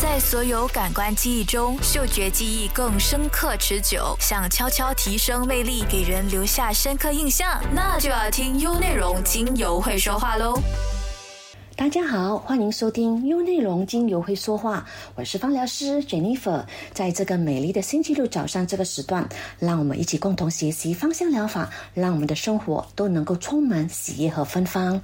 在所有感官记忆中，嗅觉记忆更深刻持久。想悄悄提升魅力，给人留下深刻印象，那就要听优内容精油会说话喽。大家好，欢迎收听优内容精油会说话，我是芳疗师 Jennifer。在这个美丽的星期六早上这个时段，让我们一起共同学习芳香疗法，让我们的生活都能够充满喜悦和芬芳。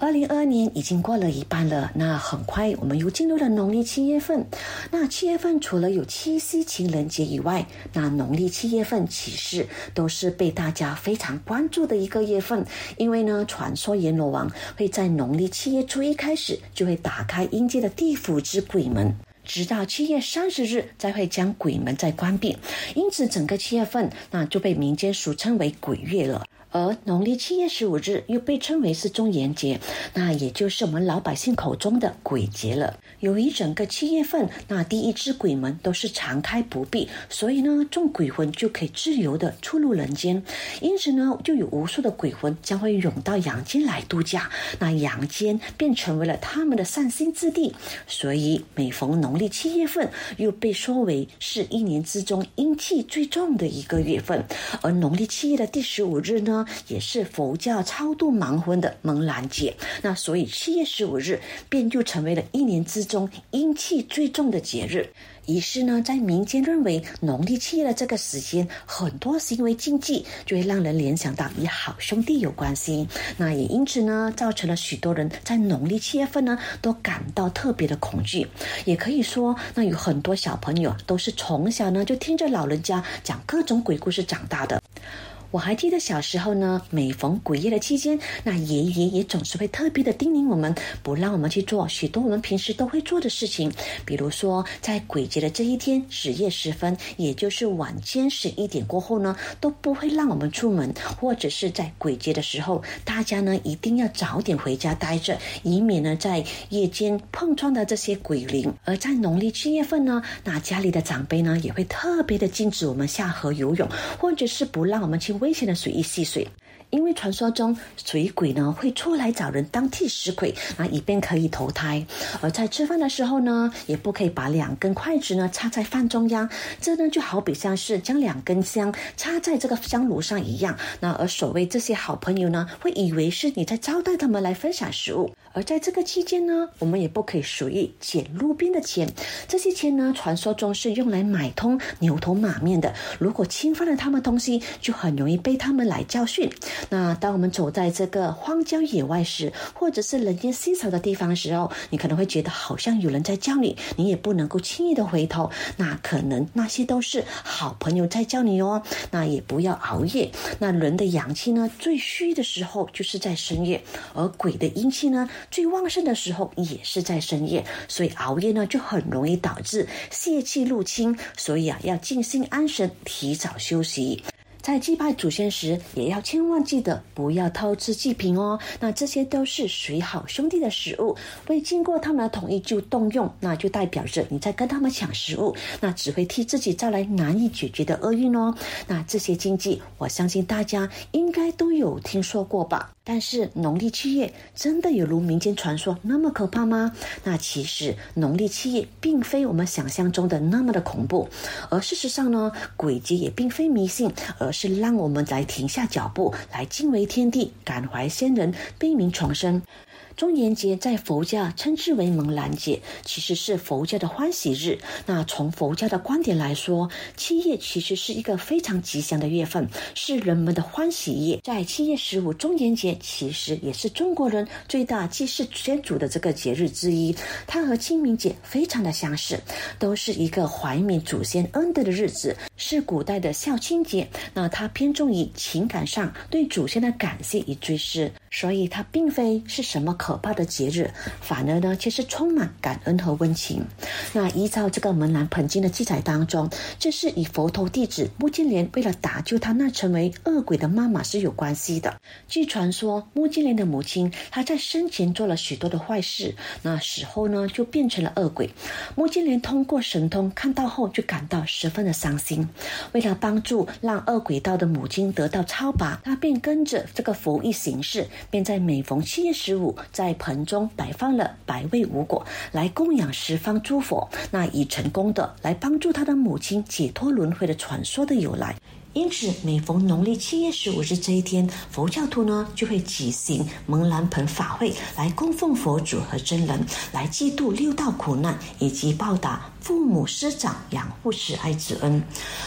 二零二二年已经过了一半了，那很快我们又进入了农历七月份。那七月份除了有七夕情人节以外，那农历七月份其实都是被大家非常关注的一个月份。因为呢，传说阎罗王会在农历七月初一开始就会打开阴间的地府之鬼门，直到七月三十日才会将鬼门再关闭。因此，整个七月份那就被民间俗称为鬼月了。而农历七月十五日又被称为是中元节，那也就是我们老百姓口中的鬼节了。由于整个七月份，那第一只鬼门都是常开不闭，所以呢，众鬼魂就可以自由的出入人间。因此呢，就有无数的鬼魂将会涌到阳间来度假，那阳间便成为了他们的散心之地。所以每逢农历七月份，又被说为是一年之中阴气最重的一个月份。而农历七月的第十五日呢？也是佛教超度盲魂的蒙兰节，那所以七月十五日便就成为了一年之中阴气最重的节日。于是呢，在民间认为农历七月的这个时间，很多行为禁忌就会让人联想到与好兄弟有关系。那也因此呢，造成了许多人在农历七月份呢都感到特别的恐惧。也可以说，那有很多小朋友都是从小呢就听着老人家讲各种鬼故事长大的。我还记得小时候呢，每逢鬼夜的期间，那爷爷也总是会特别的叮咛我们，不让我们去做许多我们平时都会做的事情。比如说，在鬼节的这一天，十夜时分，也就是晚间十一点过后呢，都不会让我们出门，或者是在鬼节的时候，大家呢一定要早点回家待着，以免呢在夜间碰撞到这些鬼灵。而在农历七月份呢，那家里的长辈呢也会特别的禁止我们下河游泳，或者是不让我们去。危险的水域戏水。因为传说中水鬼呢会出来找人当替死鬼啊，以便可以投胎。而在吃饭的时候呢，也不可以把两根筷子呢插在饭中央，这呢就好比像是将两根香插在这个香炉上一样。那而所谓这些好朋友呢，会以为是你在招待他们来分享食物。而在这个期间呢，我们也不可以随意捡路边的钱，这些钱呢，传说中是用来买通牛头马面的。如果侵犯了他们东西，就很容易被他们来教训。那当我们走在这个荒郊野外时，或者是人烟稀少的地方时候，你可能会觉得好像有人在叫你，你也不能够轻易的回头。那可能那些都是好朋友在叫你哦。那也不要熬夜。那人的阳气呢，最虚的时候就是在深夜，而鬼的阴气呢，最旺盛的时候也是在深夜。所以熬夜呢，就很容易导致泄气入侵。所以啊，要静心安神，提早休息。在祭拜祖先时，也要千万记得不要偷吃祭品哦。那这些都是随好兄弟的食物，未经过他们的同意就动用，那就代表着你在跟他们抢食物，那只会替自己招来难以解决的厄运哦。那这些禁忌，我相信大家应该都有听说过吧。但是农历七月真的有如民间传说那么可怕吗？那其实农历七月并非我们想象中的那么的恐怖，而事实上呢，鬼节也并非迷信，而是让我们来停下脚步，来敬畏天地，感怀先人，悲悯重生。中元节在佛教称之为蒙兰节，其实是佛教的欢喜日。那从佛教的观点来说，七月其实是一个非常吉祥的月份，是人们的欢喜夜。在七月十五中元节，其实也是中国人最大祭祀先祖的这个节日之一。它和清明节非常的相似，都是一个怀缅祖先恩德的日子，是古代的孝亲节。那它偏重于情感上对祖先的感谢与追思。所以它并非是什么可怕的节日，反而呢，却是充满感恩和温情。那依照这个《门兰盆经》的记载当中，这是以佛头弟子穆金莲为了打救他那成为恶鬼的妈妈是有关系的。据传说，穆金莲的母亲她在生前做了许多的坏事，那死后呢就变成了恶鬼。穆金莲通过神通看到后，就感到十分的伤心。为了帮助让恶鬼道的母亲得到超拔，他便跟着这个佛一行事。便在每逢七月十五在盆中摆放了百味无果，来供养十方诸佛，那已成功的来帮助他的母亲解脱轮回的传说的由来。因此，每逢农历七月十五日这一天，佛教徒呢就会举行蒙兰盆法会，来供奉佛祖和真人，来祭度六道苦难，以及报答父母师长养护慈爱之恩。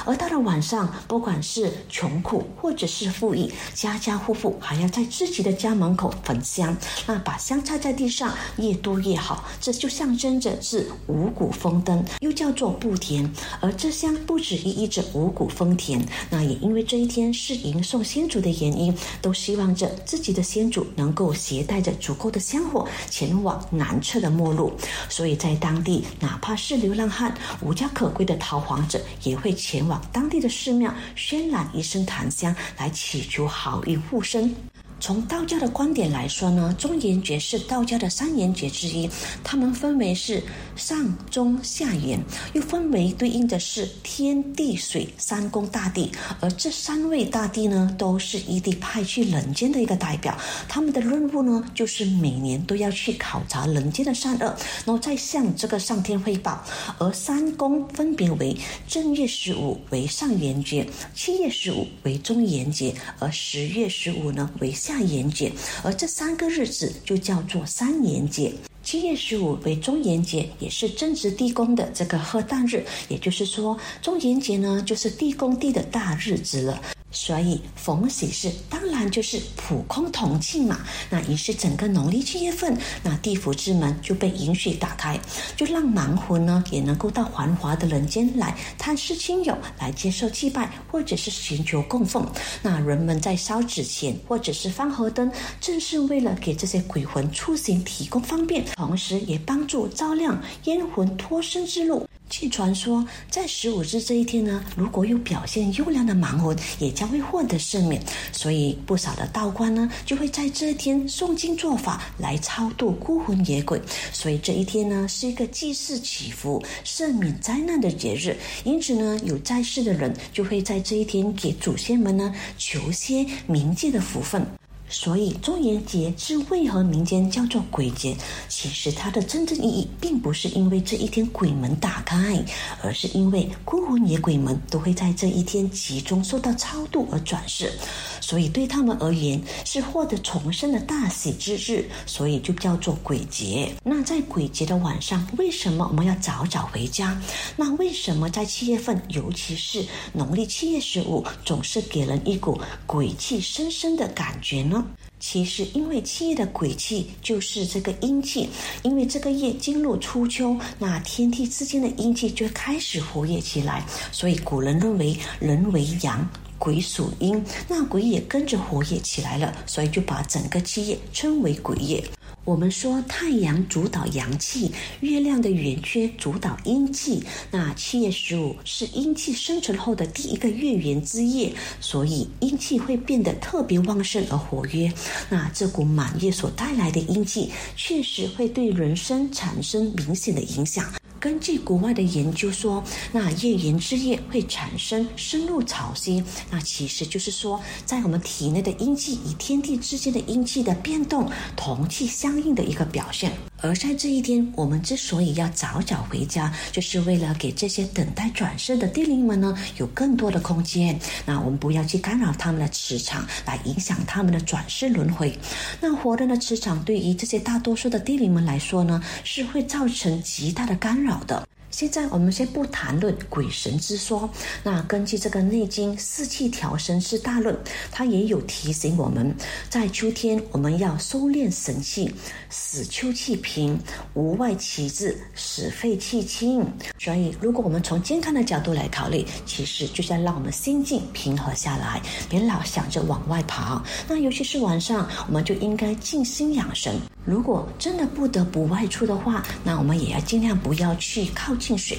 而到了晚上，不管是穷苦或者是富裕，家家户户还要在自己的家门口焚香，那把香插在地上，越多越好。这就象征着是五谷丰登，又叫做不田。而这香不止寓意着五谷丰田，那。也因为这一天是迎送先祖的原因，都希望着自己的先祖能够携带着足够的香火前往南侧的末路，所以在当地，哪怕是流浪汉、无家可归的逃亡者，也会前往当地的寺庙渲染一声檀香，来祈求好运护身。从道教的观点来说呢，中元节是道教的三元节之一，它们分为是上中下元，又分为对应的是天地水三宫大帝，而这三位大帝呢，都是一帝派去人间的一个代表，他们的任务呢，就是每年都要去考察人间的善恶，然后再向这个上天汇报。而三宫分别为正月十五为上元节，七月十五为中元节，而十月十五呢为下。下元节，而这三个日子就叫做三元节。七月十五为中元节，也是正值地宫的这个贺诞日，也就是说，中元节呢就是地宫地的大日子了。所以逢喜事当然就是普空同庆嘛。那于是整个农历七月份，那地府之门就被允许打开，就让亡魂呢也能够到繁华的人间来探视亲友，来接受祭拜或者是寻求供奉。那人们在烧纸钱或者是放河灯，正是为了给这些鬼魂出行提供方便，同时也帮助照亮冤魂脱身之路。据传说，在十五日这一天呢，如果有表现优良的盲魂，也将会获得赦免。所以，不少的道观呢，就会在这一天诵经做法来超度孤魂野鬼。所以，这一天呢，是一个祭祀祈福、赦免灾难的节日。因此呢，有在世的人就会在这一天给祖先们呢求些冥界的福分。所以，中元节是为何民间叫做鬼节？其实它的真正意义，并不是因为这一天鬼门打开，而是因为孤魂野鬼们都会在这一天集中受到超度而转世，所以对他们而言是获得重生的大喜之日，所以就叫做鬼节。那在鬼节的晚上，为什么我们要早早回家？那为什么在七月份，尤其是农历七月十五，总是给人一股鬼气深深的感觉呢？其实，因为七月的鬼气就是这个阴气，因为这个月进入初秋，那天地之间的阴气就开始活跃起来，所以古人认为人为阳，鬼属阴，那鬼也跟着活跃起来了，所以就把整个七月称为鬼月。我们说太阳主导阳气，月亮的圆缺主导阴气。那七月十五是阴气生成后的第一个月圆之夜，所以阴气会变得特别旺盛而活跃。那这股满月所带来的阴气，确实会对人生产生明显的影响。根据国外的研究说，那月圆之夜会产生深入潮汐，那其实就是说，在我们体内的阴气与天地之间的阴气的变动同气相应的一个表现。而在这一天，我们之所以要早早回家，就是为了给这些等待转世的地灵们呢，有更多的空间。那我们不要去干扰他们的磁场，来影响他们的转世轮回。那活人的磁场对于这些大多数的地灵们来说呢，是会造成极大的干扰。的。现在我们先不谈论鬼神之说。那根据这个《内经·四气调神之大论》，它也有提醒我们，在秋天我们要收敛神气，使秋气平，无外其志，使肺气清。所以，如果我们从健康的角度来考虑，其实就是要让我们心境平和下来，别老想着往外跑。那尤其是晚上，我们就应该静心养神。如果真的不得不外出的话，那我们也要尽量不要去靠。进水。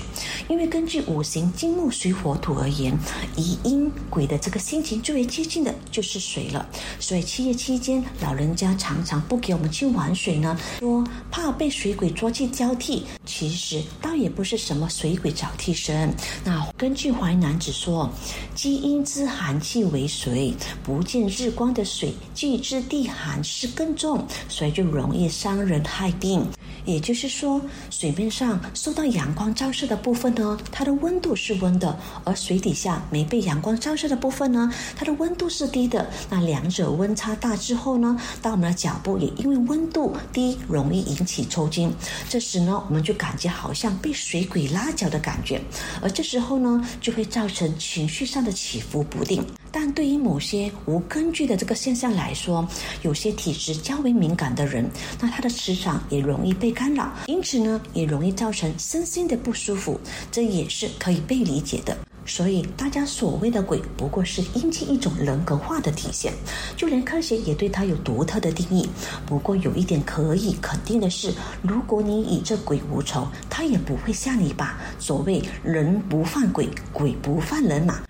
因为根据五行金木水火土而言，以阴鬼的这个心情最为接近的就是水了。所以七月期间，老人家常常不给我们去玩水呢，说怕被水鬼捉去交替。其实倒也不是什么水鬼找替身。那根据《淮南子》说，积阴之寒气为水，不见日光的水，既知地寒是更重，所以就容易伤人害病。也就是说，水面上受到阳光照射的部分呢，它的温度是温的；而水底下没被阳光照射的部分呢，它的温度是低的。那两者温差大之后呢，当我们的脚部也因为温度低，容易引起抽筋。这时呢，我们就感觉好像被水鬼拉脚的感觉，而这时候呢，就会造成情绪上的起伏不定。但对于某些无根据的这个现象来说，有些体质较为敏感的人，那他的磁场也容易被干扰，因此呢，也容易造成身心的不舒服，这也是可以被理解的。所以，大家所谓的鬼，不过是阴气一种人格化的体现，就连科学也对它有独特的定义。不过，有一点可以肯定的是，如果你与这鬼无仇，他也不会吓你吧？所谓人不犯鬼，鬼不犯人嘛。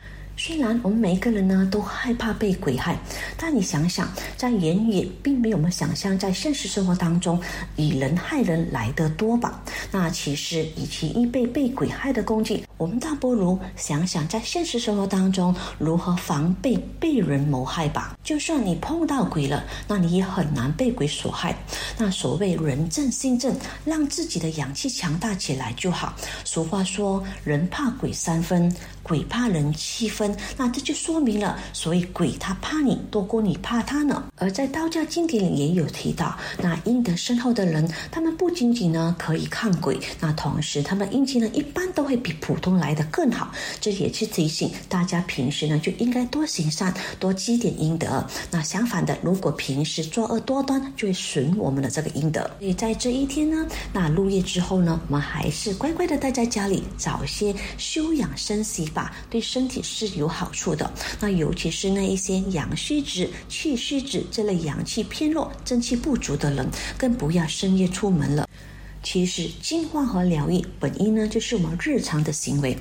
虽然我们每一个人呢都害怕被鬼害，但你想想，在言语并没有我们想象在现实生活当中以人害人来得多吧？那其实与其易被被鬼害的工具，我们倒不如想想在现实生活当中如何防备被人谋害吧。就算你碰到鬼了，那你也很难被鬼所害。那所谓人正心正，让自己的阳气强大起来就好。俗话说，人怕鬼三分。鬼怕人七分，那这就说明了，所以鬼他怕你多过你怕他呢。而在道教经典里也有提到，那阴德深厚的人，他们不仅仅呢可以抗鬼，那同时他们运气呢一般都会比普通来的更好。这也是提醒大家平时呢就应该多行善，多积点阴德。那相反的，如果平时作恶多端，就会损我们的这个阴德。所以在这一天呢，那入夜之后呢，我们还是乖乖的待在家里，早些休养生息。吧，对身体是有有好处的。那尤其是那一些阳虚质、气虚质这类阳气偏弱、正气不足的人，更不要深夜出门了。其实净化和疗愈本意呢，就是我们日常的行为，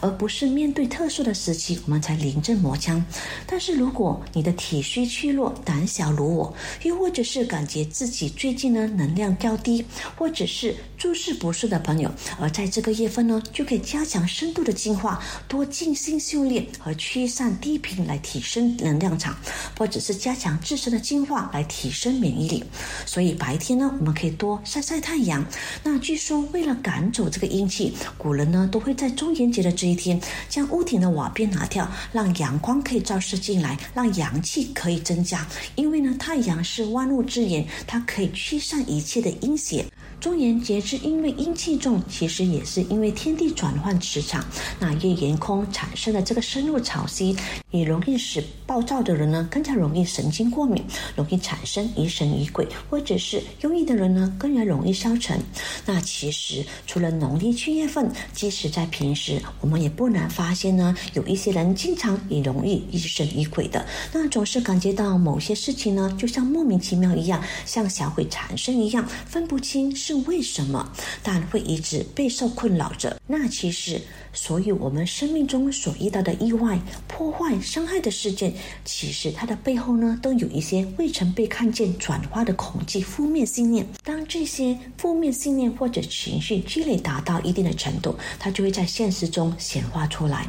而不是面对特殊的时期我们才临阵磨枪。但是如果你的体虚虚弱、胆小如我，又或者是感觉自己最近呢能量较低，或者是诸事不顺的朋友，而在这个月份呢，就可以加强深度的净化，多静心修炼和驱散低频来提升能量场，或者是加强自身的净化来提升免疫力。所以白天呢，我们可以多晒晒太阳。那据说，为了赶走这个阴气，古人呢都会在中元节的这一天，将屋顶的瓦片拿掉，让阳光可以照射进来，让阳气可以增加。因为呢，太阳是万物之源，它可以驱散一切的阴邪。中元节是因为阴气重，其实也是因为天地转换磁场，那夜沿空产生的这个深入潮汐，也容易使暴躁的人呢更加容易神经过敏，容易产生疑神疑鬼，或者是忧郁的人呢更加容易消沉。那其实除了农历七月份，即使在平时，我们也不难发现呢，有一些人经常也容易疑神疑鬼的，那总是感觉到某些事情呢，就像莫名其妙一样，像小鬼缠身一样，分不清。是为什么？但会一直备受困扰着。那其实。所以，我们生命中所遇到的意外、破坏、伤害的事件，其实它的背后呢，都有一些未曾被看见、转化的恐惧、负面信念。当这些负面信念或者情绪积累达到一定的程度，它就会在现实中显化出来。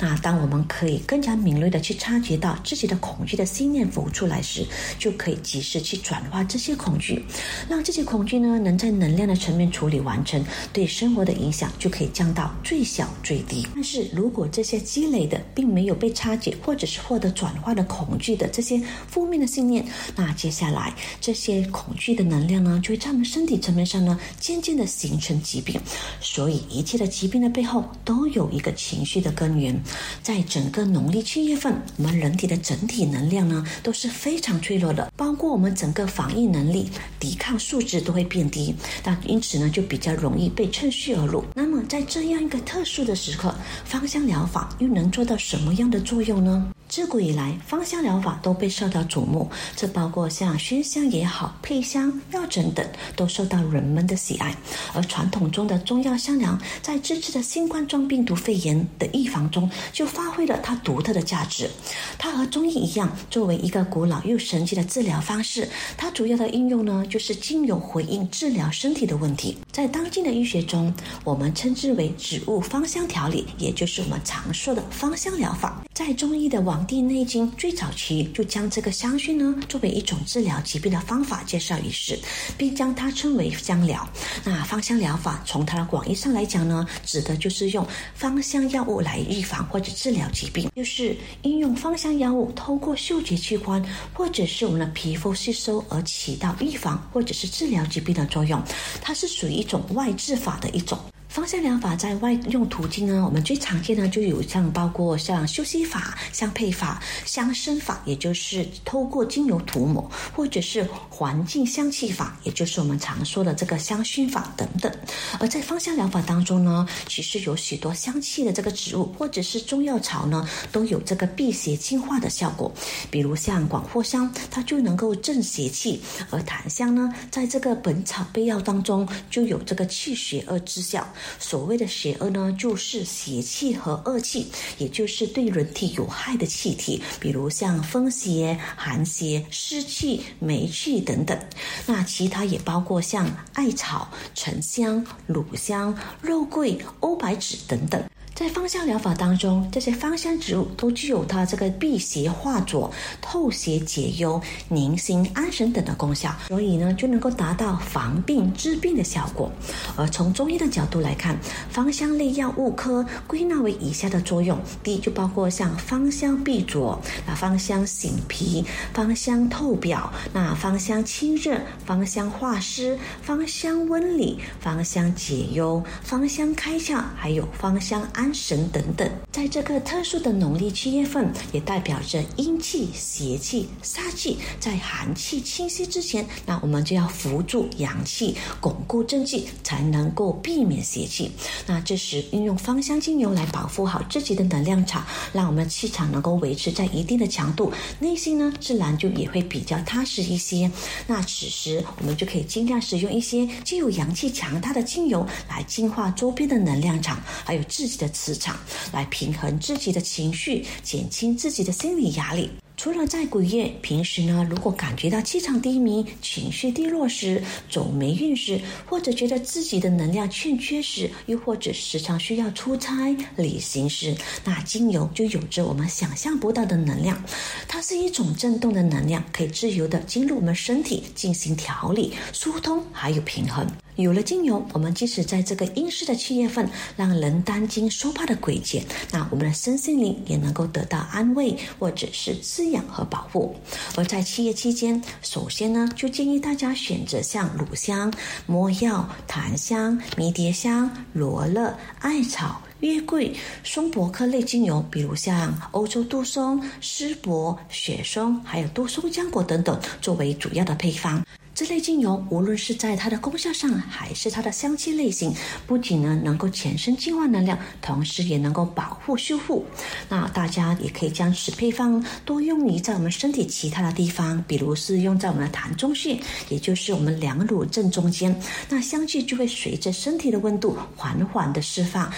那当我们可以更加敏锐的去察觉到自己的恐惧的信念浮出来时，就可以及时去转化这些恐惧，让这些恐惧呢，能在能量的层面处理完成，对生活的影响就可以降到最小。最低，但是如果这些积累的并没有被拆解，或者是获得转化的恐惧的这些负面的信念，那接下来这些恐惧的能量呢，就会在我们身体层面上呢，渐渐的形成疾病。所以一切的疾病的背后都有一个情绪的根源。在整个农历七月份，我们人体的整体能量呢都是非常脆弱的，包括我们整个防御能力、抵抗素质都会变低，但因此呢就比较容易被趁虚而入。那么在这样一个特殊的时刻，芳香疗法又能做到什么样的作用呢？自古以来，芳香疗法都被受到瞩目，这包括像熏香也好、配香、药枕等，都受到人们的喜爱。而传统中的中药香疗，在这次的新冠状病毒肺炎的预防中，就发挥了它独特的价值。它和中医一样，作为一个古老又神奇的治疗方式，它主要的应用呢，就是精油回应治疗身体的问题。在当今的医学中，我们称之为植物芳香调理，也就是我们常说的芳香疗法。在中医的。《黄帝内经》最早期就将这个香薰呢作为一种治疗疾病的方法介绍于世，并将它称为香疗。那芳香疗法从它的广义上来讲呢，指的就是用芳香药物来预防或者治疗疾病，就是应用芳香药物透过嗅觉器官或者是我们的皮肤吸收而起到预防或者是治疗疾病的作用。它是属于一种外治法的一种。芳香疗法在外用途径呢，我们最常见的就有像包括像休息法、香配法、香身法，也就是透过精油涂抹，或者是环境香气法，也就是我们常说的这个香薰法等等。而在芳香疗法当中呢，其实有许多香气的这个植物或者是中药草呢，都有这个辟邪净化的效果。比如像广藿香，它就能够镇邪气；而檀香呢，在这个《本草备药》当中就有这个去邪恶之效。所谓的邪恶呢，就是邪气和恶气，也就是对人体有害的气体，比如像风邪、寒邪、湿气、霉气等等。那其他也包括像艾草、沉香、乳香、肉桂、欧白芷等等。在芳香疗法当中，这些芳香植物都具有它这个辟邪化浊、透邪解忧、宁心安神等的功效，所以呢就能够达到防病治病的效果。而从中医的角度来看，芳香类药物科归纳为以下的作用：第一，就包括像芳香避浊、那芳香醒脾、芳香透表、那芳香清热、芳香化湿、芳香温里、芳香解忧、芳香开窍，还有芳香安。神等等，在这个特殊的农历七月份，也代表着阴气、邪气、煞气在寒气侵袭之前，那我们就要扶住阳气，巩固正气，才能够避免邪气。那这时运用芳香精油来保护好自己的能量场，让我们气场能够维持在一定的强度，内心呢自然就也会比较踏实一些。那此时我们就可以尽量使用一些具有阳气强大的精油来净化周边的能量场，还有自己的。磁场来平衡自己的情绪，减轻自己的心理压力。除了在鬼月，平时呢，如果感觉到气场低迷、情绪低落时，走霉运时，或者觉得自己的能量欠缺时，又或者时常需要出差、旅行时，那精油就有着我们想象不到的能量。它是一种震动的能量，可以自由的进入我们身体进行调理、疏通，还有平衡。有了精油，我们即使在这个阴湿的七月份，让人担惊受怕的鬼节，那我们的身心灵也能够得到安慰，或者是养和保护。而在七月期间，首先呢，就建议大家选择像乳香、没药、檀香、迷迭香、罗勒、艾草、月桂、松柏科类精油，比如像欧洲杜松、丝柏、雪松，还有杜松浆果等等，作为主要的配方。这类精油无论是在它的功效上，还是它的香气类型，不仅呢能够全身净化能量，同时也能够保护修复。那大家也可以将此配方多用于在我们身体其他的地方，比如是用在我们的痰中穴，也就是我们两乳正中间，那香气就会随着身体的温度缓缓的释放。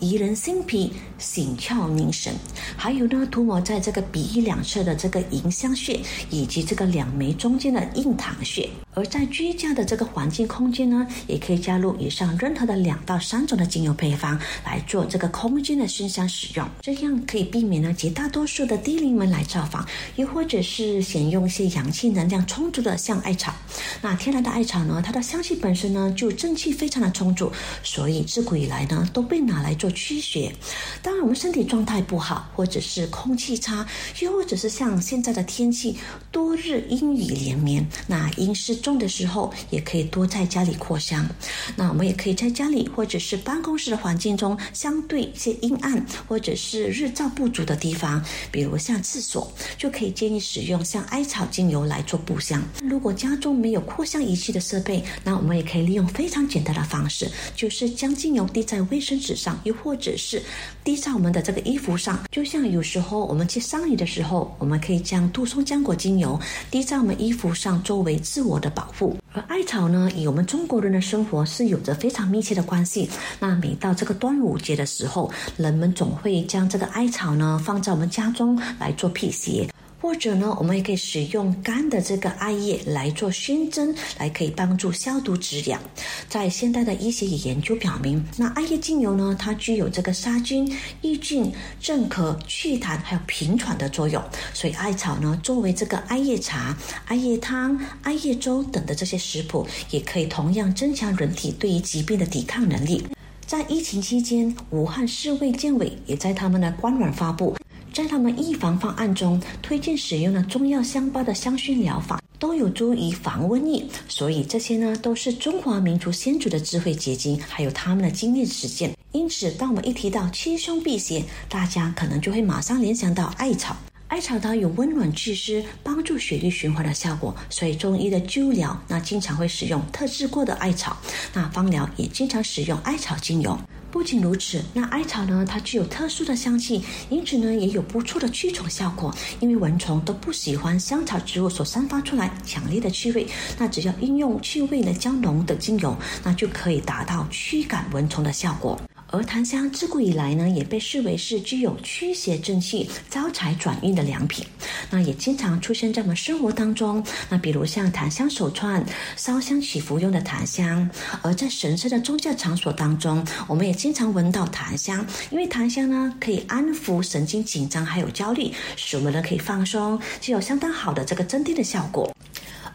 怡人心脾、醒窍凝神，还有呢，涂抹在这个鼻翼两侧的这个迎香穴，以及这个两眉中间的印堂穴。而在居家的这个环境空间呢，也可以加入以上任何的两到三种的精油配方来做这个空间的熏香使用，这样可以避免呢绝大多数的低龄们来造访，又或者是选用一些阳气能量充足的像艾草。那天然的艾草呢，它的香气本身呢就正气非常的充足，所以自古以来呢都被拿来做做。驱邪，当然我们身体状态不好，或者是空气差，又或者是像现在的天气多日阴雨连绵，那阴湿重的时候，也可以多在家里扩香。那我们也可以在家里或者是办公室的环境中，相对一些阴暗或者是日照不足的地方，比如像厕所，就可以建议使用像艾草精油来做布香。如果家中没有扩香仪器的设备，那我们也可以利用非常简单的方式，就是将精油滴在卫生纸上，又或者是滴在我们的这个衣服上。就像有时候我们去上雨的时候，我们可以将杜松浆果精油滴在我们衣服上，作为自我的保护。而艾草呢，与我们中国人的生活是有着非常密切的关系。那每到这个端午节的时候，人们总会将这个艾草呢放在我们家中来做辟邪。或者呢，我们也可以使用干的这个艾叶来做熏蒸，来可以帮助消毒止痒。在现代的医学研究表明，那艾叶精油呢，它具有这个杀菌、抑菌、镇咳、祛痰还有平喘的作用。所以艾草呢，作为这个艾叶茶、艾叶汤、艾叶粥等的这些食谱，也可以同样增强人体对于疾病的抵抗能力。在疫情期间，武汉市卫健委也在他们的官网发布。在他们预防方案中，推荐使用了中药香包的香薰疗法，都有助于防瘟疫。所以这些呢，都是中华民族先祖的智慧结晶，还有他们的经验实践。因此，当我们一提到驱凶辟邪，大家可能就会马上联想到艾草。艾草它有温暖祛湿、帮助血液循环的效果，所以中医的灸疗那经常会使用特制过的艾草，那方疗也经常使用艾草精油。不仅如此，那艾草呢，它具有特殊的香气，因此呢，也有不错的驱虫效果。因为蚊虫都不喜欢香草植物所散发出来强烈的气味，那只要应用气味的胶浓等精油，那就可以达到驱赶蚊虫的效果。而檀香自古以来呢，也被视为是具有驱邪正气、招财转运的良品。那也经常出现在我们生活当中。那比如像檀香手串、烧香祈福用的檀香。而在神圣的宗教场所当中，我们也经常闻到檀香，因为檀香呢可以安抚神经紧张还有焦虑，使我们呢可以放松，具有相当好的这个镇定的效果。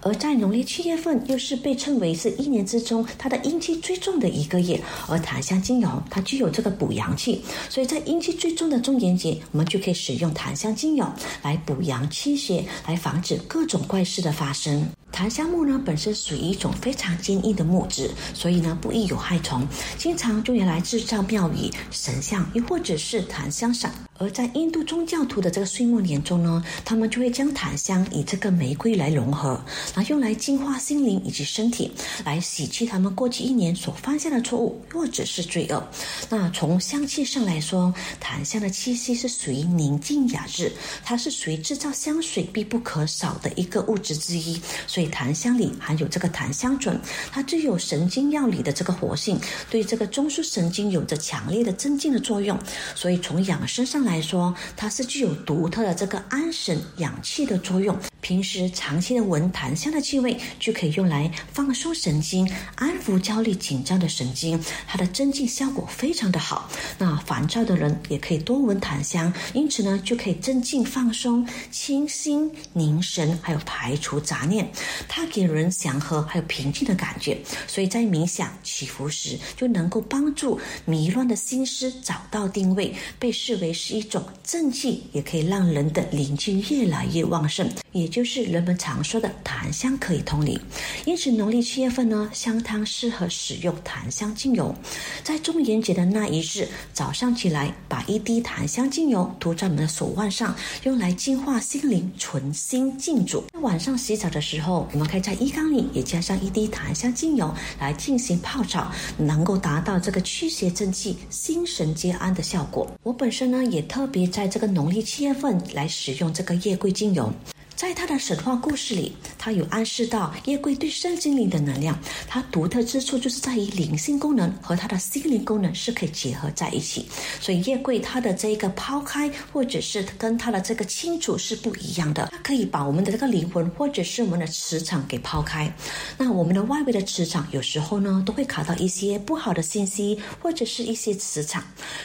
而在农历七月份，又是被称为是一年之中它的阴气最重的一个月。而檀香精油它具有这个补阳气，所以在阴气最重的中元节，我们就可以使用檀香精油来补阳气血，来防止各种怪事的发生。檀香木呢本身属于一种非常坚硬的木质，所以呢不易有害虫，经常用来制造庙宇、神像，又或者是檀香伞。而在印度宗教徒的这个岁末年中呢，他们就会将檀香与这个玫瑰来融合，然后用来净化心灵以及身体，来洗去他们过去一年所犯下的错误或者是罪恶。那从香气上来说，檀香的气息是属于宁静雅致，它是属于制造香水必不可少的一个物质之一。所以檀香里含有这个檀香醇，它具有神经药理的这个活性，对这个中枢神经有着强烈的镇静的作用。所以从养生上来。来说，它是具有独特的这个安神养气的作用。平时长期的闻檀香的气味，就可以用来放松神经、安抚焦虑紧张的神经，它的镇静效果非常的好。那烦躁的人也可以多闻檀香，因此呢，就可以镇静、放松、清心、凝神，还有排除杂念。它给人祥和还有平静的感觉，所以在冥想祈福时，就能够帮助迷乱的心思找到定位，被视为是一。种正气也可以让人的灵气越来越旺盛，也就是人们常说的檀香可以通灵。因此，农历七月份呢，香汤适合使用檀香精油。在中元节的那一日早上起来，把一滴檀香精油涂在我们的手腕上，用来净化心灵、存心静主。晚上洗澡的时候，我们可以在浴缸里也加上一滴檀香精油来进行泡澡，能够达到这个驱邪正气、心神皆安的效果。我本身呢也。特别在这个农历七月份来使用这个月桂精油。在他的神话故事里，他有暗示到夜桂对圣精灵的能量。它独特之处就是在于灵性功能和它的心灵功能是可以结合在一起。所以夜桂它的这个抛开，或者是跟它的这个清楚是不一样的。它可以把我们的这个灵魂或者是我们的磁场给抛开。那我们的外围的磁场有时候呢都会卡到一些不好的信息，或者是一些磁场。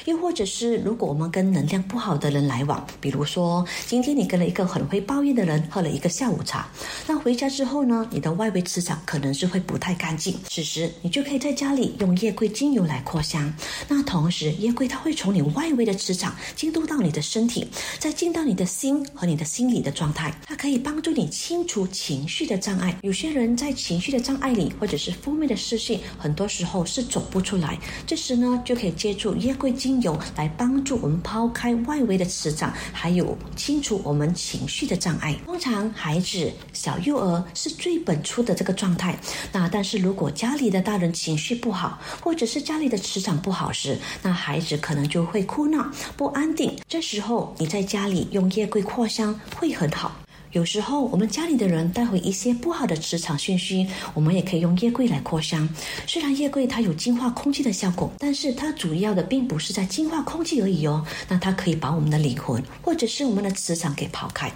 又或者是如果我们跟能量不好的人来往，比如说今天你跟了一个很会抱怨的人。喝了一个下午茶，那回家之后呢，你的外围磁场可能是会不太干净。此时你就可以在家里用夜桂精油来扩香。那同时，夜桂它会从你外围的磁场进入到你的身体，再进到你的心和你的心理的状态。它可以帮助你清除情绪的障碍。有些人在情绪的障碍里，或者是负面的思绪，很多时候是走不出来。这时呢，就可以借助夜桂精油来帮助我们抛开外围的磁场，还有清除我们情绪的障碍。通常孩子小幼儿是最本初的这个状态，那但是如果家里的大人情绪不好，或者是家里的磁场不好时，那孩子可能就会哭闹、不安定。这时候你在家里用夜柜扩香会很好。有时候我们家里的人带回一些不好的磁场讯息，我们也可以用夜柜来扩香。虽然夜柜它有净化空气的效果，但是它主要的并不是在净化空气而已哦。那它可以把我们的灵魂或者是我们的磁场给抛开，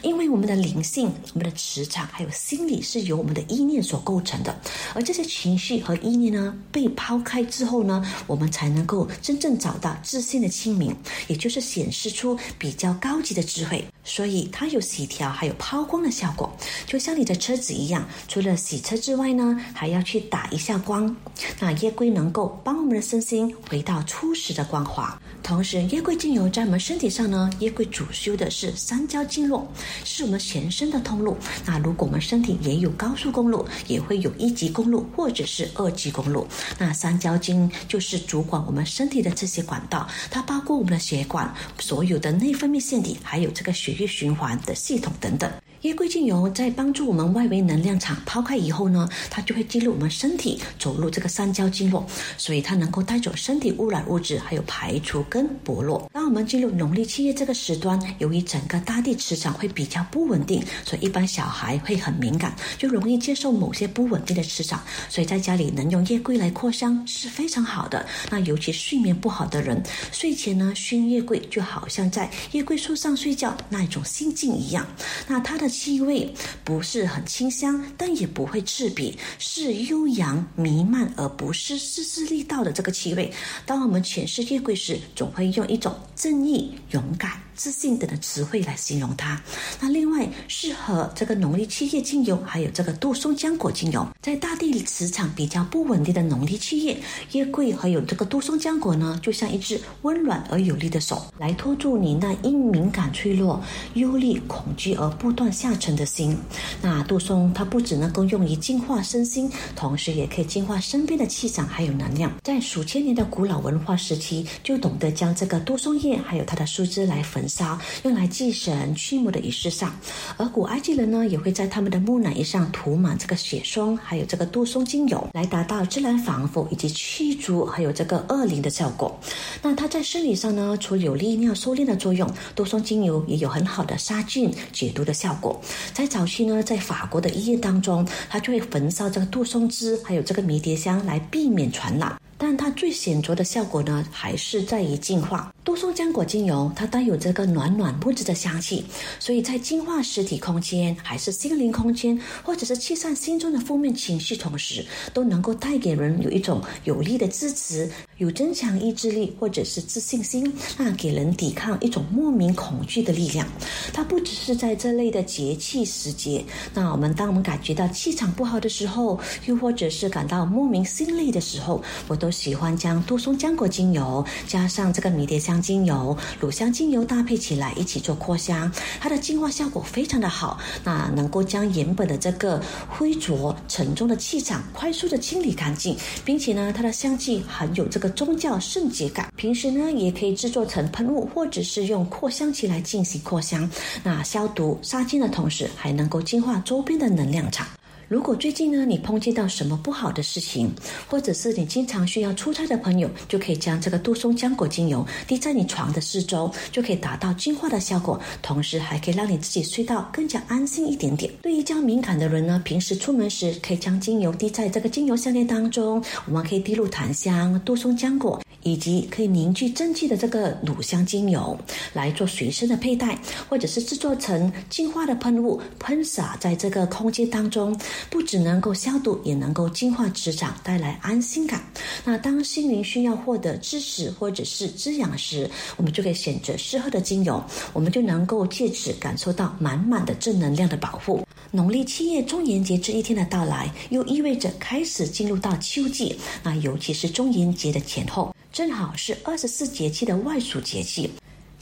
因为我们的灵性、我们的磁场还有心理是由我们的意念所构成的。而这些情绪和意念呢被抛开之后呢，我们才能够真正找到自信的清明，也就是显示出比较高级的智慧。所以它有洗调。还有抛光的效果，就像你的车子一样，除了洗车之外呢，还要去打一下光。那夜归能够帮我们的身心回到初始的光滑。同时，夜桂精油在我们身体上呢，夜桂主修的是三焦经络，是我们全身的通路。那如果我们身体也有高速公路，也会有一级公路或者是二级公路。那三焦经就是主管我们身体的这些管道，它包括我们的血管、所有的内分泌腺体，还有这个血液循环的系统。等等。夜桂精油在帮助我们外围能量场抛开以后呢，它就会进入我们身体，走入这个三焦经络，所以它能够带走身体污染物质，还有排除跟剥落。当我们进入农历七月这个时段，由于整个大地磁场会比较不稳定，所以一般小孩会很敏感，就容易接受某些不稳定的磁场。所以在家里能用夜桂来扩香是非常好的。那尤其睡眠不好的人，睡前呢熏夜桂，就好像在夜桂树上睡觉那一种心境一样。那它的。气味不是很清香，但也不会刺鼻，是悠扬弥漫，而不是丝丝力道的这个气味。当我们诠释月桂时，总会用一种正义、勇敢。自信等的词汇来形容它。那另外适合这个农历七月精油，还有这个杜松浆果精油，在大地磁场比较不稳定的农历七月，月桂还有这个杜松浆果呢，就像一只温暖而有力的手，来托住你那因敏感、脆弱、忧虑、恐惧而不断下沉的心。那杜松它不只能够用于净化身心，同时也可以净化身边的气场还有能量。在数千年的古老文化时期，就懂得将这个杜松叶还有它的树枝来焚。焚烧用来祭神驱魔的仪式上，而古埃及人呢，也会在他们的木乃伊上涂满这个血松，还有这个杜松精油，来达到自然防腐以及驱逐还有这个恶灵的效果。那它在生理上呢，除有利尿收敛的作用，杜松精油也有很好的杀菌解毒的效果。在早期呢，在法国的医院当中，它就会焚烧这个杜松枝，还有这个迷迭香来避免传染。但它最显著的效果呢，还是在于净化。多松浆果精油，它带有这个暖暖木质的香气，所以在净化实体空间，还是心灵空间，或者是驱散心中的负面情绪同时，都能够带给人有一种有力的支持，有增强意志力或者是自信心，那给人抵抗一种莫名恐惧的力量。它不只是在这类的节气时节，那我们当我们感觉到气场不好的时候，又或者是感到莫名心累的时候，我都。喜欢将杜松浆果精油加上这个迷迭香精油、乳香精油搭配起来一起做扩香，它的净化效果非常的好。那能够将原本的这个灰浊沉重的气场快速的清理干净，并且呢，它的香气很有这个宗教圣洁感。平时呢，也可以制作成喷雾，或者是用扩香器来进行扩香。那消毒杀菌的同时，还能够净化周边的能量场。如果最近呢，你碰见到什么不好的事情，或者是你经常需要出差的朋友，就可以将这个杜松浆果精油滴在你床的四周，就可以达到净化的效果，同时还可以让你自己睡到更加安心一点点。对于较敏感的人呢，平时出门时可以将精油滴在这个精油项链当中，我们可以滴入檀香、杜松浆果。以及可以凝聚正气的这个乳香精油来做随身的佩戴，或者是制作成净化的喷雾，喷洒在这个空间当中，不只能够消毒，也能够净化磁场，带来安心感。那当心灵需要获得支持或者是滋养时，我们就可以选择适合的精油，我们就能够借此感受到满满的正能量的保护。农历七月中元节这一天的到来，又意味着开始进入到秋季，那尤其是中元节的前后。正好是二十四节气的外属节气。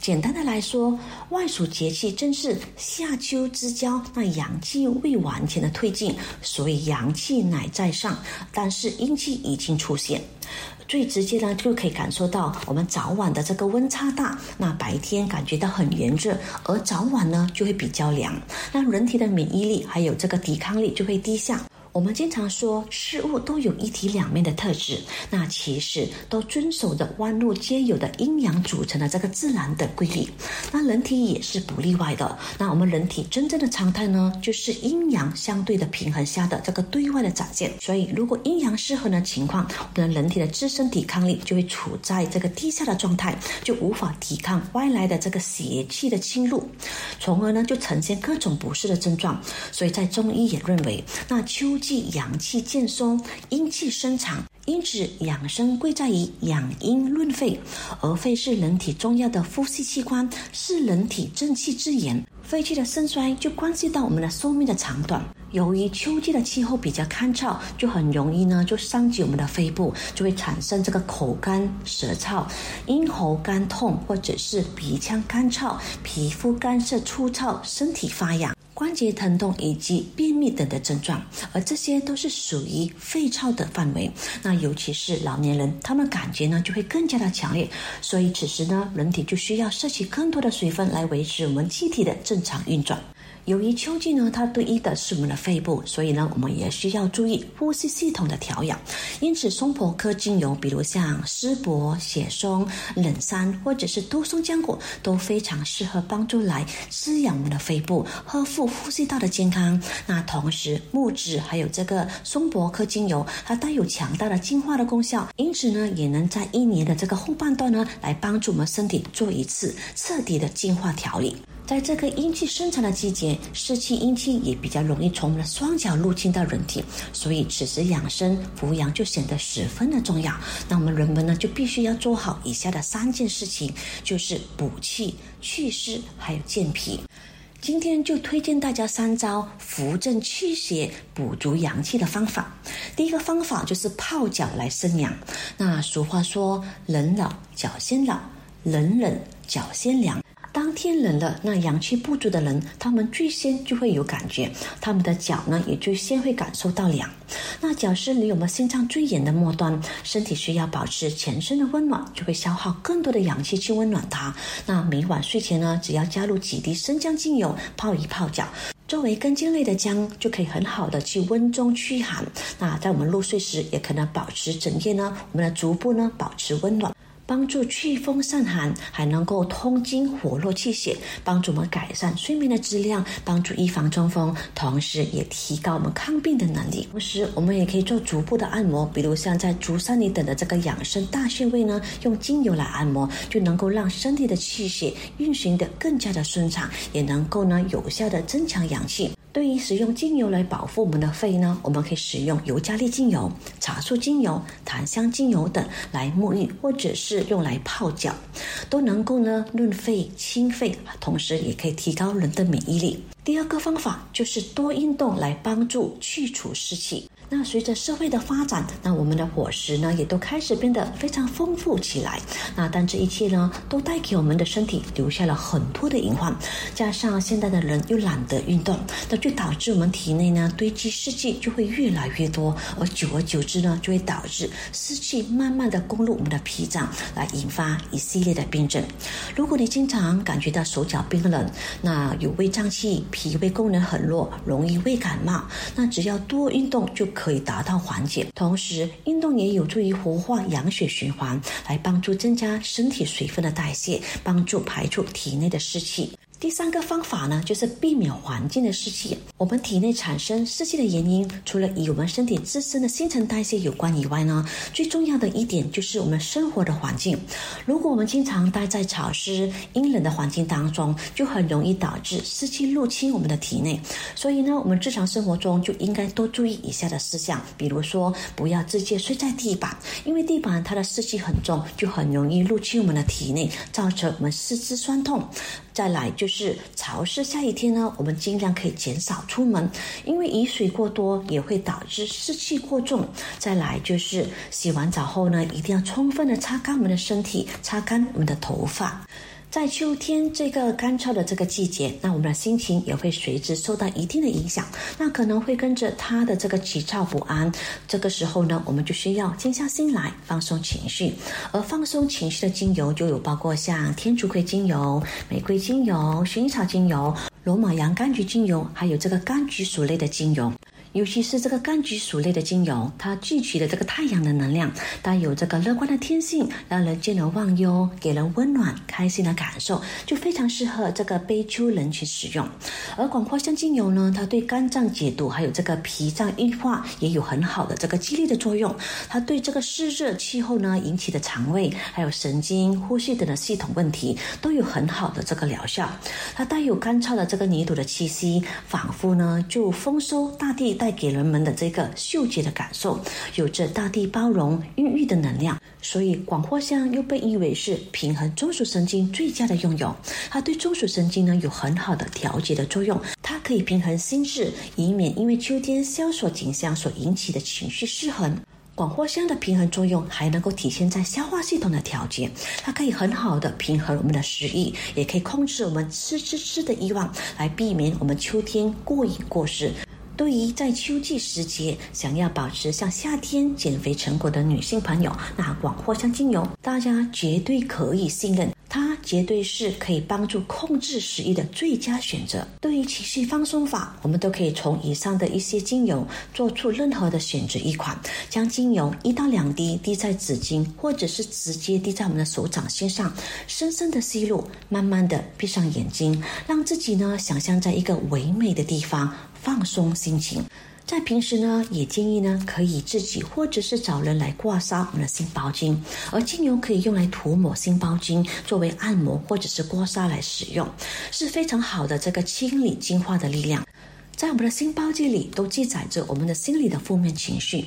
简单的来说，外暑节气正是夏秋之交，那阳气未完全的退尽，所以阳气乃在上，但是阴气已经出现。最直接呢就可以感受到我们早晚的这个温差大，那白天感觉到很炎热，而早晚呢就会比较凉，那人体的免疫力还有这个抵抗力就会低下。我们经常说事物都有一体两面的特质，那其实都遵守着万物皆有的阴阳组成的这个自然的规律，那人体也是不例外的。那我们人体真正的常态呢，就是阴阳相对的平衡下的这个对外的展现。所以，如果阴阳失衡的情况，我们人体的自身抵抗力就会处在这个低下的状态，就无法抵抗外来的这个邪气的侵入，从而呢就呈现各种不适的症状。所以在中医也认为，那秋。即阳气渐松，阴气生长，因此养生贵在于养阴润肺，而肺是人体重要的呼吸器官，是人体正气之源。肺气的盛衰就关系到我们的寿命的长短。由于秋季的气候比较干燥，就很容易呢就伤及我们的肺部，就会产生这个口干舌燥、咽喉干痛，或者是鼻腔干燥、皮肤干涩粗糙、身体发痒。关节疼痛以及便秘等的症状，而这些都是属于肺燥的范围。那尤其是老年人，他们感觉呢就会更加的强烈。所以此时呢，人体就需要摄取更多的水分来维持我们机体的正常运转。由于秋季呢，它对应的是我们的肺部，所以呢，我们也需要注意呼吸系统的调养。因此，松柏科精油，比如像丝柏、雪松、冷杉或者是杜松浆果，都非常适合帮助来滋养我们的肺部，呵护呼吸道的健康。那同时，木质还有这个松柏科精油，它带有强大的净化的功效，因此呢，也能在一年的这个后半段呢，来帮助我们身体做一次彻底的净化调理。在这个阴气生长的季节，湿气阴气也比较容易从我们的双脚入侵到人体，所以此时养生扶阳就显得十分的重要。那我们人们呢，就必须要做好以下的三件事情，就是补气、祛湿，还有健脾。今天就推荐大家三招扶正祛邪、补足阳气的方法。第一个方法就是泡脚来生阳。那俗话说，人老脚先老，人冷脚先凉。当天冷了，那阳气不足的人，他们最先就会有感觉，他们的脚呢也最先会感受到凉。那脚是离我们心脏最远的末端，身体需要保持全身的温暖，就会消耗更多的阳气去温暖它。那每晚睡前呢，只要加入几滴生姜精油泡一泡脚，作为根茎类的姜，就可以很好的去温中驱寒。那在我们入睡时，也可能保持整夜呢，我们的足部呢保持温暖。帮助祛风散寒，还能够通经活络气血，帮助我们改善睡眠的质量，帮助预防中风，同时也提高我们抗病的能力。同时，我们也可以做足部的按摩，比如像在足三里等的这个养生大穴位呢，用精油来按摩，就能够让身体的气血运行的更加的顺畅，也能够呢有效的增强阳气。对于使用精油来保护我们的肺呢，我们可以使用尤加利精油、茶树精油、檀香精油等来沐浴，或者是用来泡脚，都能够呢润肺清肺，同时也可以提高人的免疫力。第二个方法就是多运动来帮助去除湿气。那随着社会的发展，那我们的伙食呢也都开始变得非常丰富起来。那但这一切呢，都带给我们的身体留下了很多的隐患。加上现在的人又懒得运动，那就导致我们体内呢堆积湿气就会越来越多，而久而久之呢，就会导致湿气慢慢的攻入我们的脾脏，来引发一系列的病症。如果你经常感觉到手脚冰冷，那有胃胀气、脾胃功能很弱，容易胃感冒，那只要多运动就可。可以达到缓解，同时运动也有助于活化养血循环，来帮助增加身体水分的代谢，帮助排出体内的湿气。第三个方法呢，就是避免环境的湿气。我们体内产生湿气的原因，除了与我们身体自身的新陈代谢有关以外呢，最重要的一点就是我们生活的环境。如果我们经常待在潮湿、阴冷的环境当中，就很容易导致湿气入侵我们的体内。所以呢，我们日常生活中就应该多注意以下的事项，比如说不要直接睡在地板，因为地板它的湿气很重，就很容易入侵我们的体内，造成我们四肢酸痛。再来就是潮湿下雨天呢，我们尽量可以减少出门，因为雨水过多也会导致湿气过重。再来就是洗完澡后呢，一定要充分的擦干我们的身体，擦干我们的头发。在秋天这个干燥的这个季节，那我们的心情也会随之受到一定的影响，那可能会跟着他的这个急躁不安。这个时候呢，我们就需要静下心来放松情绪，而放松情绪的精油就有包括像天竺葵精油、玫瑰精油、薰衣草精油、罗马洋甘菊精油，还有这个柑橘属类的精油。尤其是这个柑橘属类的精油，它聚集了这个太阳的能量，带有这个乐观的天性，让人见人忘忧，给人温暖、开心的感受，就非常适合这个悲秋人群使用。而广藿香精油呢，它对肝脏解毒，还有这个脾脏硬化也有很好的这个激励的作用。它对这个湿热气候呢引起的肠胃、还有神经、呼吸等的系统问题都有很好的这个疗效。它带有干燥的这个泥土的气息，仿佛呢就丰收大地。带给人们的这个嗅觉的感受，有着大地包容、孕育的能量，所以广藿香又被誉为是平衡中枢神经最佳的用油。它对中枢神经呢有很好的调节的作用，它可以平衡心智，以免因为秋天萧索景象所引起的情绪失衡。广藿香的平衡作用还能够体现在消化系统的调节，它可以很好的平衡我们的食欲，也可以控制我们吃吃吃的欲望，来避免我们秋天过瘾过食。对于在秋季时节想要保持像夏天减肥成果的女性朋友，那广藿香精油大家绝对可以信任，它绝对是可以帮助控制食欲的最佳选择。对于情绪放松法，我们都可以从以上的一些精油做出任何的选择一款，将精油一到两滴滴在纸巾，或者是直接滴在我们的手掌心上，深深的吸入，慢慢的闭上眼睛，让自己呢想象在一个唯美的地方。放松心情，在平时呢，也建议呢，可以自己或者是找人来刮痧我们的心包经，而精油可以用来涂抹心包经，作为按摩或者是刮痧来使用，是非常好的这个清理净化的力量。在我们的心包经里，都记载着我们的心理的负面情绪，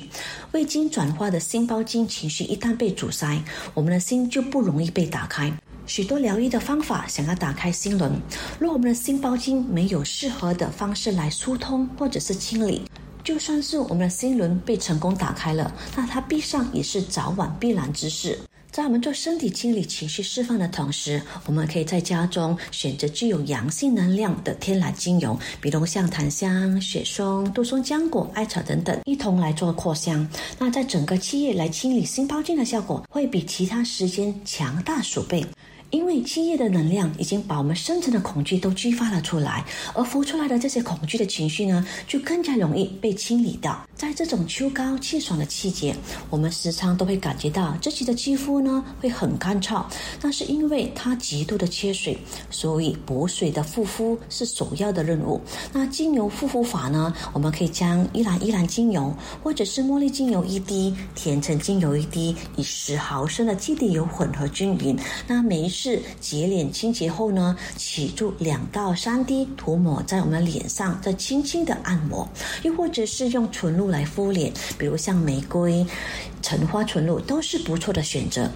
未经转化的心包经情绪一旦被阻塞，我们的心就不容易被打开。许多疗愈的方法，想要打开心轮，若我们的心包经没有适合的方式来疏通或者是清理，就算是我们的心轮被成功打开了，那它闭上也是早晚必然之事。在我们做身体清理、情绪释放的同时，我们可以在家中选择具有阳性能量的天然精油，比如像檀香、雪松、杜松浆果、艾草等等，一同来做扩香。那在整个七月来清理心包经的效果，会比其他时间强大数倍。因为七叶的能量已经把我们深层的恐惧都激发了出来，而浮出来的这些恐惧的情绪呢，就更加容易被清理掉。在这种秋高气爽的季节，我们时常都会感觉到自己的肌肤呢会很干燥，那是因为它极度的缺水，所以补水的护肤是首要的任务。那精油护肤法呢，我们可以将依兰依兰精油或者是茉莉精油一滴，甜橙精油一滴，以十毫升的基底油混合均匀。那每一是洁脸清洁后呢，起住两到三滴涂抹在我们脸上，再轻轻的按摩，又或者是用纯露来敷脸，比如像玫瑰、橙花纯露都是不错的选择。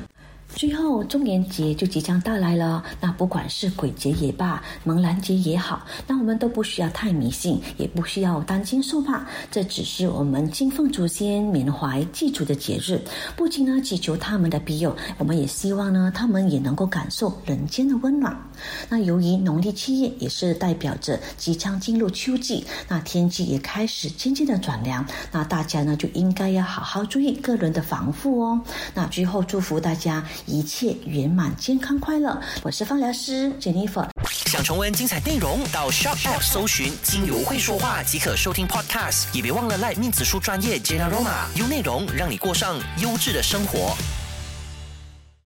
最后，中元节就即将到来了。那不管是鬼节也罢，蒙兰节也好，那我们都不需要太迷信，也不需要担惊受怕。这只是我们敬奉祖先、缅怀祭祖的节日。不仅呢祈求他们的庇佑，我们也希望呢他们也能够感受人间的温暖。那由于农历七月也是代表着即将进入秋季，那天气也开始渐渐的转凉，那大家呢就应该要好好注意个人的防护哦。那最后祝福大家。一切圆满、健康、快乐。我是芳疗师 Jennifer。想重温精彩内容，到 Shop App 搜寻“精油会说话”即可收听 Podcast。也别忘了赖面子书专业 Jenna Roma，用内容让你过上优质的生活。